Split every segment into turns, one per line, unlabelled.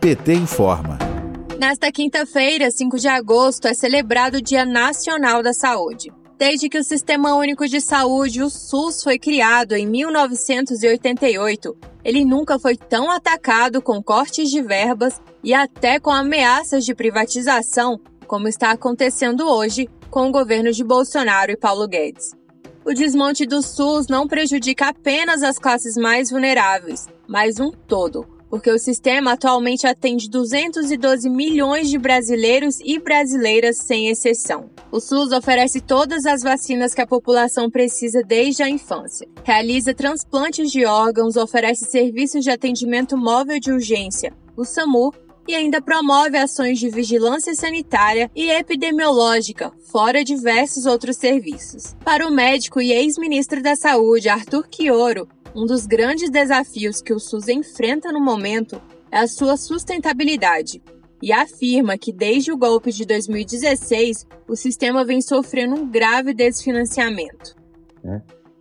PT informa.
Nesta quinta-feira, 5 de agosto, é celebrado o Dia Nacional da Saúde. Desde que o Sistema Único de Saúde, o SUS, foi criado em 1988, ele nunca foi tão atacado com cortes de verbas e até com ameaças de privatização, como está acontecendo hoje com o governo de Bolsonaro e Paulo Guedes. O desmonte do SUS não prejudica apenas as classes mais vulneráveis, mas um todo, porque o sistema atualmente atende 212 milhões de brasileiros e brasileiras sem exceção. O SUS oferece todas as vacinas que a população precisa desde a infância, realiza transplantes de órgãos, oferece serviços de atendimento móvel de urgência, o SAMU, e ainda promove ações de vigilância sanitária e epidemiológica, fora diversos outros serviços. Para o médico e ex-ministro da Saúde, Arthur Quioro, um dos grandes desafios que o SUS enfrenta no momento é a sua sustentabilidade e afirma que desde o golpe de 2016 o sistema vem sofrendo um grave desfinanciamento.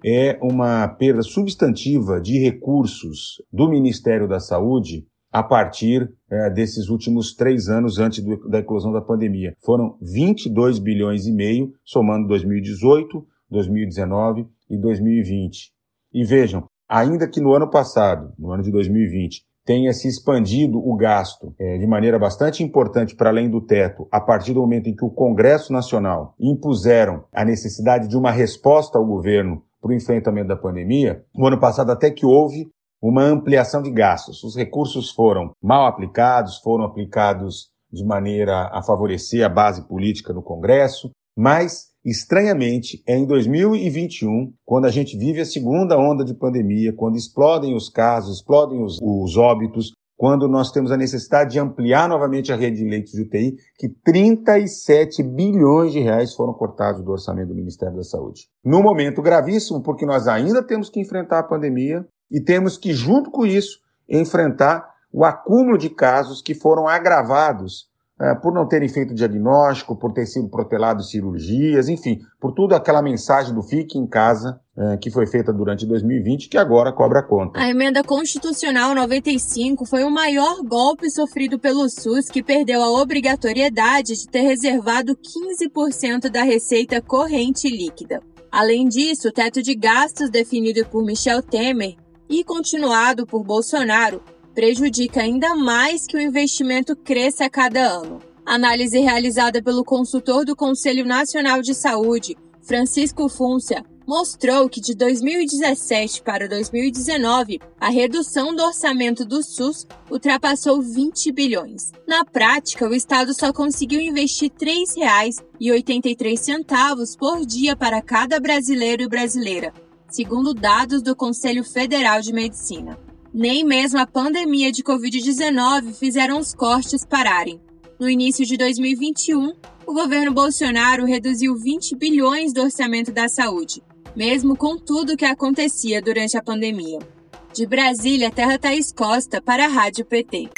É uma perda substantiva de recursos do Ministério da Saúde a partir é, desses últimos três anos antes do, da eclosão da pandemia. Foram 22 bilhões e meio, somando 2018, 2019 e 2020. E vejam, ainda que no ano passado, no ano de 2020, tenha se expandido o gasto é, de maneira bastante importante para além do teto, a partir do momento em que o Congresso Nacional impuseram a necessidade de uma resposta ao governo para o enfrentamento da pandemia, no ano passado até que houve uma ampliação de gastos. Os recursos foram mal aplicados, foram aplicados de maneira a favorecer a base política no Congresso, mas Estranhamente, é em 2021, quando a gente vive a segunda onda de pandemia, quando explodem os casos, explodem os, os óbitos, quando nós temos a necessidade de ampliar novamente a rede de leitos de UTI, que 37 bilhões de reais foram cortados do orçamento do Ministério da Saúde. Num momento gravíssimo, porque nós ainda temos que enfrentar a pandemia e temos que, junto com isso, enfrentar o acúmulo de casos que foram agravados por não terem feito diagnóstico, por ter sido protelado cirurgias, enfim, por tudo aquela mensagem do fique em casa é, que foi feita durante 2020 que agora cobra conta.
A emenda constitucional 95 foi o maior golpe sofrido pelo SUS que perdeu a obrigatoriedade de ter reservado 15% da receita corrente líquida. Além disso, o teto de gastos definido por Michel Temer e continuado por Bolsonaro prejudica ainda mais que o investimento cresça a cada ano. Análise realizada pelo consultor do Conselho Nacional de Saúde, Francisco Fúncia, mostrou que de 2017 para 2019, a redução do orçamento do SUS ultrapassou 20 bilhões. Na prática, o Estado só conseguiu investir R$ 3,83 por dia para cada brasileiro e brasileira, segundo dados do Conselho Federal de Medicina. Nem mesmo a pandemia de Covid-19 fizeram os cortes pararem. No início de 2021, o governo Bolsonaro reduziu 20 bilhões do orçamento da saúde, mesmo com tudo o que acontecia durante a pandemia. De Brasília, Terra Thaís Costa para a Rádio PT.